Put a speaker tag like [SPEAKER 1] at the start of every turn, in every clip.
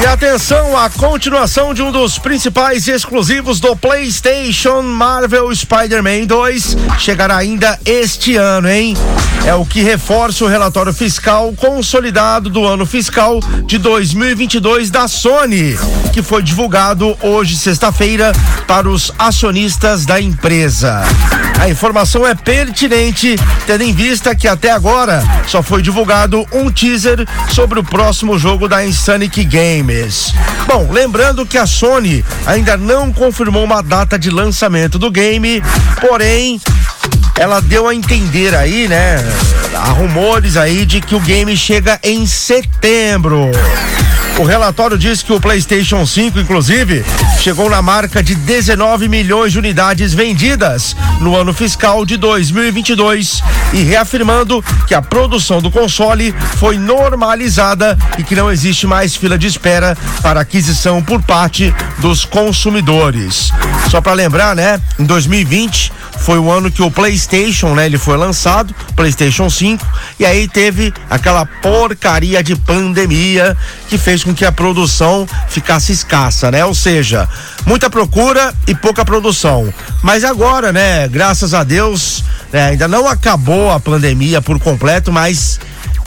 [SPEAKER 1] E atenção, a continuação de um dos principais exclusivos do PlayStation Marvel Spider-Man 2 chegará ainda este ano, hein? É o que reforça o relatório fiscal consolidado do ano fiscal de 2022 da Sony, que foi divulgado hoje, sexta-feira, para os acionistas da empresa. A informação é pertinente, tendo em vista que até agora só foi divulgado um teaser sobre o próximo jogo da Insanic Games. Bom, lembrando que a Sony ainda não confirmou uma data de lançamento do game, porém ela deu a entender aí, né? Há rumores aí de que o game chega em setembro. O relatório diz que o PlayStation 5, inclusive, chegou na marca de 19 milhões de unidades vendidas no ano fiscal de 2022 e reafirmando que a produção do console foi normalizada e que não existe mais fila de espera para aquisição por parte dos consumidores. Só para lembrar, né? Em 2020 foi o ano que o PlayStation, né, ele foi lançado, PlayStation 5, e aí teve aquela porcaria de pandemia que fez com que a produção ficasse escassa, né? Ou seja, muita procura e pouca produção. Mas agora, né, graças a Deus, né, ainda não acabou a pandemia por completo, mas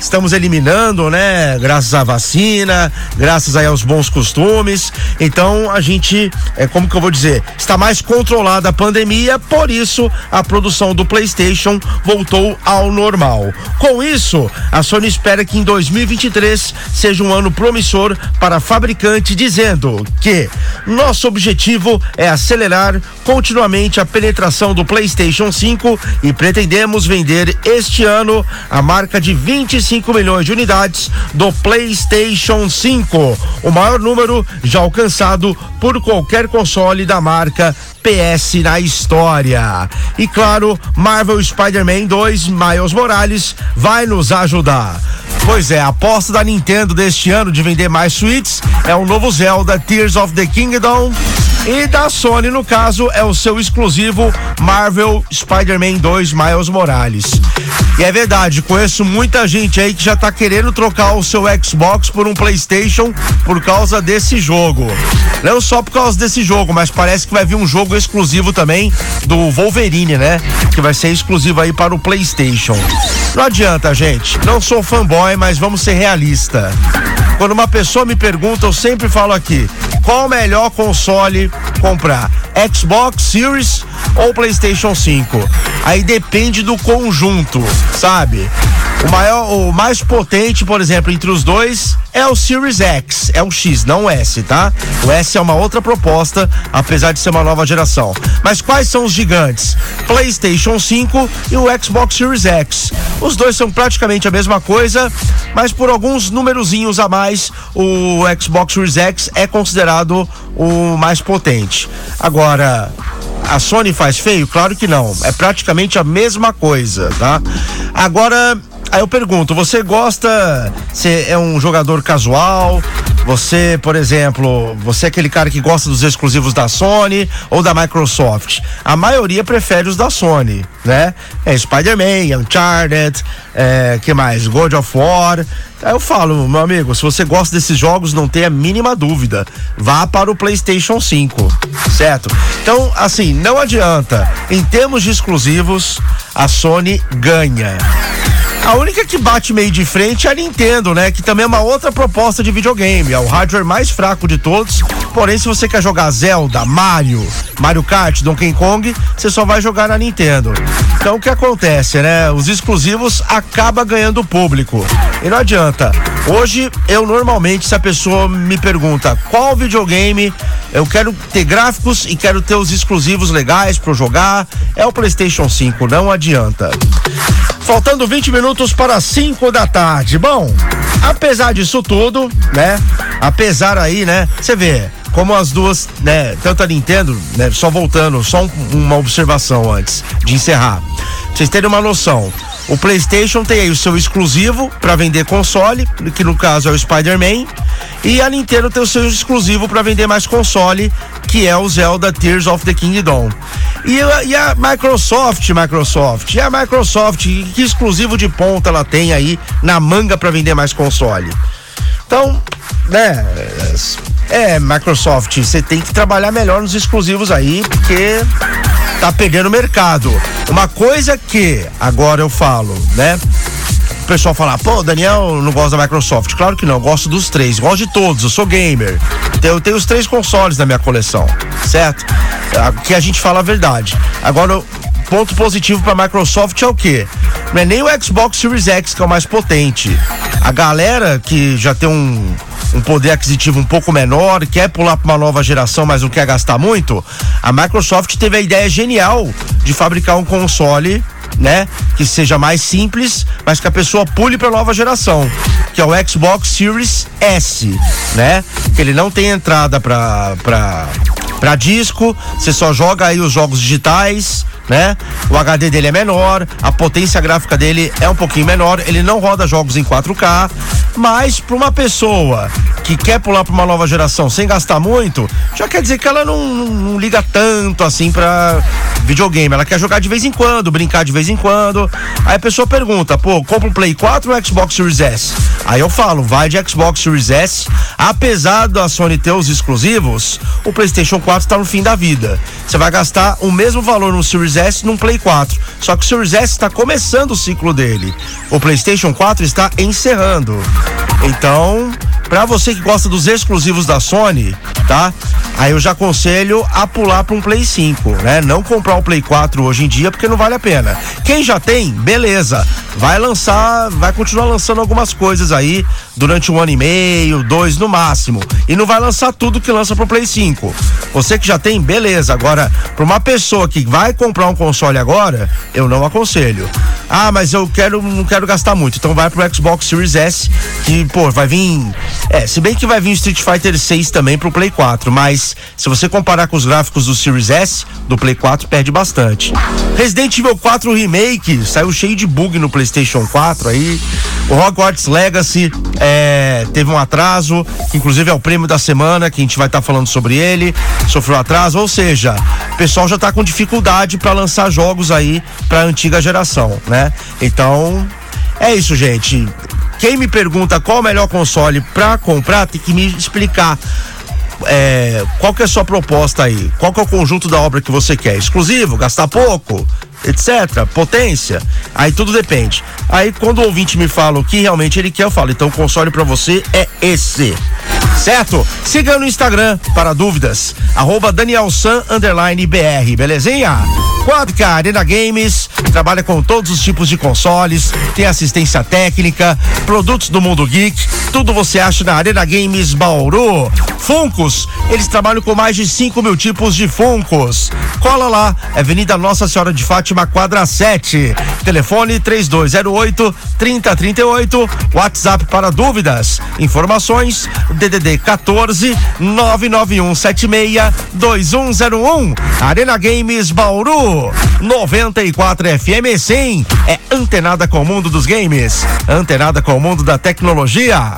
[SPEAKER 1] estamos eliminando, né? Graças à vacina, graças aí aos bons costumes. Então a gente, é como que eu vou dizer, está mais controlada a pandemia, por isso a produção do PlayStation voltou ao normal. Com isso, a Sony espera que em 2023 seja um ano promissor para a fabricante, dizendo que nosso objetivo é acelerar continuamente a penetração do PlayStation 5 e pretendemos vender este ano a marca de 25 5 milhões de unidades do PlayStation 5, o maior número já alcançado por qualquer console da marca PS na história. E claro, Marvel Spider-Man 2 Miles Morales vai nos ajudar. Pois é, a aposta da Nintendo deste ano de vender mais suítes é o novo Zelda Tears of the Kingdom e da Sony, no caso, é o seu exclusivo Marvel Spider-Man 2 Miles Morales. E é verdade, conheço muita gente aí que já tá querendo trocar o seu Xbox por um PlayStation por causa desse jogo. Não só por causa desse jogo, mas parece que vai vir um jogo exclusivo também do Wolverine, né? Que vai ser exclusivo aí para o PlayStation. Não adianta, gente. Não sou fanboy, mas vamos ser realista. Quando uma pessoa me pergunta, eu sempre falo aqui: qual o melhor console comprar? Xbox Series ou PlayStation 5? Aí depende do conjunto, sabe? O maior, o mais potente, por exemplo, entre os dois é o Series X, é o X, não o S, tá? O S é uma outra proposta, apesar de ser uma nova geração. Mas quais são os gigantes? PlayStation 5 e o Xbox Series X. Os dois são praticamente a mesma coisa, mas por alguns numerozinhos a mais, o Xbox Series X é considerado o mais potente. Agora, a Sony faz feio? Claro que não. É praticamente a mesma coisa, tá? Agora, Aí eu pergunto, você gosta, você é um jogador casual? Você, por exemplo, você é aquele cara que gosta dos exclusivos da Sony ou da Microsoft? A maioria prefere os da Sony, né? É Spider-Man, Uncharted, é, que mais? God of War. Aí eu falo, meu amigo, se você gosta desses jogos, não tenha a mínima dúvida, vá para o PlayStation 5, certo? Então, assim, não adianta. Em termos de exclusivos, a Sony ganha. A única que bate meio de frente é a Nintendo, né? Que também é uma outra proposta de videogame. É o hardware mais fraco de todos. Porém, se você quer jogar Zelda, Mario, Mario Kart, Donkey Kong, você só vai jogar na Nintendo. Então o que acontece, né? Os exclusivos acaba ganhando público. E não adianta. Hoje, eu normalmente, se a pessoa me pergunta qual videogame eu quero ter gráficos e quero ter os exclusivos legais para jogar, é o PlayStation 5, não adianta. Faltando 20 minutos para 5 da tarde. Bom, apesar disso tudo, né? Apesar aí, né? Você vê como as duas, né? Tanto a Nintendo, né? Só voltando, só um, uma observação antes de encerrar. Pra vocês terem uma noção. O PlayStation tem aí o seu exclusivo para vender console, que no caso é o Spider-Man, e a Nintendo tem o seu exclusivo para vender mais console, que é o Zelda Tears of the Kingdom. E, e, a Microsoft, Microsoft, e a Microsoft, que exclusivo de ponta ela tem aí na manga para vender mais console? Então, né, é, Microsoft, você tem que trabalhar melhor nos exclusivos aí, porque tá pegando mercado. Uma coisa que agora eu falo, né? O pessoal fala, pô, Daniel não gosta da Microsoft. Claro que não, gosto dos três, gosto de todos, eu sou gamer. Eu tenho os três consoles na minha coleção, certo? Que a gente fala a verdade. Agora, ponto positivo para a Microsoft é o quê? Não é nem o Xbox Series X que é o mais potente. A galera que já tem um um poder aquisitivo um pouco menor, quer pular para uma nova geração, mas não quer gastar muito, a Microsoft teve a ideia genial de fabricar um console né? Que seja mais simples, mas que a pessoa pule para nova geração, que é o Xbox Series S, né? Que ele não tem entrada para para disco, você só joga aí os jogos digitais, né? O HD dele é menor, a potência gráfica dele é um pouquinho menor, ele não roda jogos em 4K, mas para uma pessoa que quer pular para uma nova geração sem gastar muito, já quer dizer que ela não, não, liga tanto assim para videogame, ela quer jogar de vez em quando, brincar de vez em quando. Aí a pessoa pergunta, pô, compra um Play 4 ou Xbox Series S? Aí eu falo, vai de Xbox Series S, apesar da Sony ter os exclusivos, o PlayStation 4 está no fim da vida. Você vai gastar o mesmo valor no Series S num Play 4. Só que o Series S está começando o ciclo dele. O PlayStation 4 está encerrando. Então, para você que gosta dos exclusivos da Sony, tá? Aí eu já aconselho a pular para um Play 5, né? Não comprar o Play 4 hoje em dia porque não vale a pena. Quem já tem, beleza. Vai lançar, vai continuar lançando algumas coisas aí durante um ano e meio, dois no máximo. E não vai lançar tudo que lança pro Play 5. Você que já tem, beleza. Agora, para uma pessoa que vai comprar um console agora, eu não aconselho. Ah, mas eu quero, não quero gastar muito. Então vai pro Xbox Series S, que, pô, vai vir. É, se bem que vai vir Street Fighter 6 também pro Play 4, mas se você comparar com os gráficos do Series S, do Play 4 perde bastante. Resident Evil 4 Remake saiu cheio de bug no PlayStation 4 aí. O Hogwarts Legacy é, teve um atraso, inclusive é o prêmio da semana, que a gente vai estar tá falando sobre ele. Sofreu atraso, ou seja, o pessoal já está com dificuldade para lançar jogos aí para antiga geração, né? Então, é isso, gente. Quem me pergunta qual o melhor console para comprar, tem que me explicar é, qual que é a sua proposta aí? Qual que é o conjunto da obra que você quer? Exclusivo? Gastar pouco? Etc, potência, aí tudo depende. Aí quando o ouvinte me fala o que realmente ele quer, eu falo, então o console para você é esse. Certo? Siga no Instagram para dúvidas, arroba Danielsan BR, belezinha? Quadca Arena Games trabalha com todos os tipos de consoles, tem assistência técnica, produtos do mundo geek, tudo você acha na Arena Games Bauru. Funcos, eles trabalham com mais de 5 mil tipos de Funcos. Cola lá, Avenida Nossa Senhora de Fátima, quadra 7. Telefone 3208 3038. WhatsApp para dúvidas. Informações DDD 14 991 76 2101. Arena Games Bauru 94 FM sim. É antenada com o mundo dos games, antenada com o mundo da tecnologia.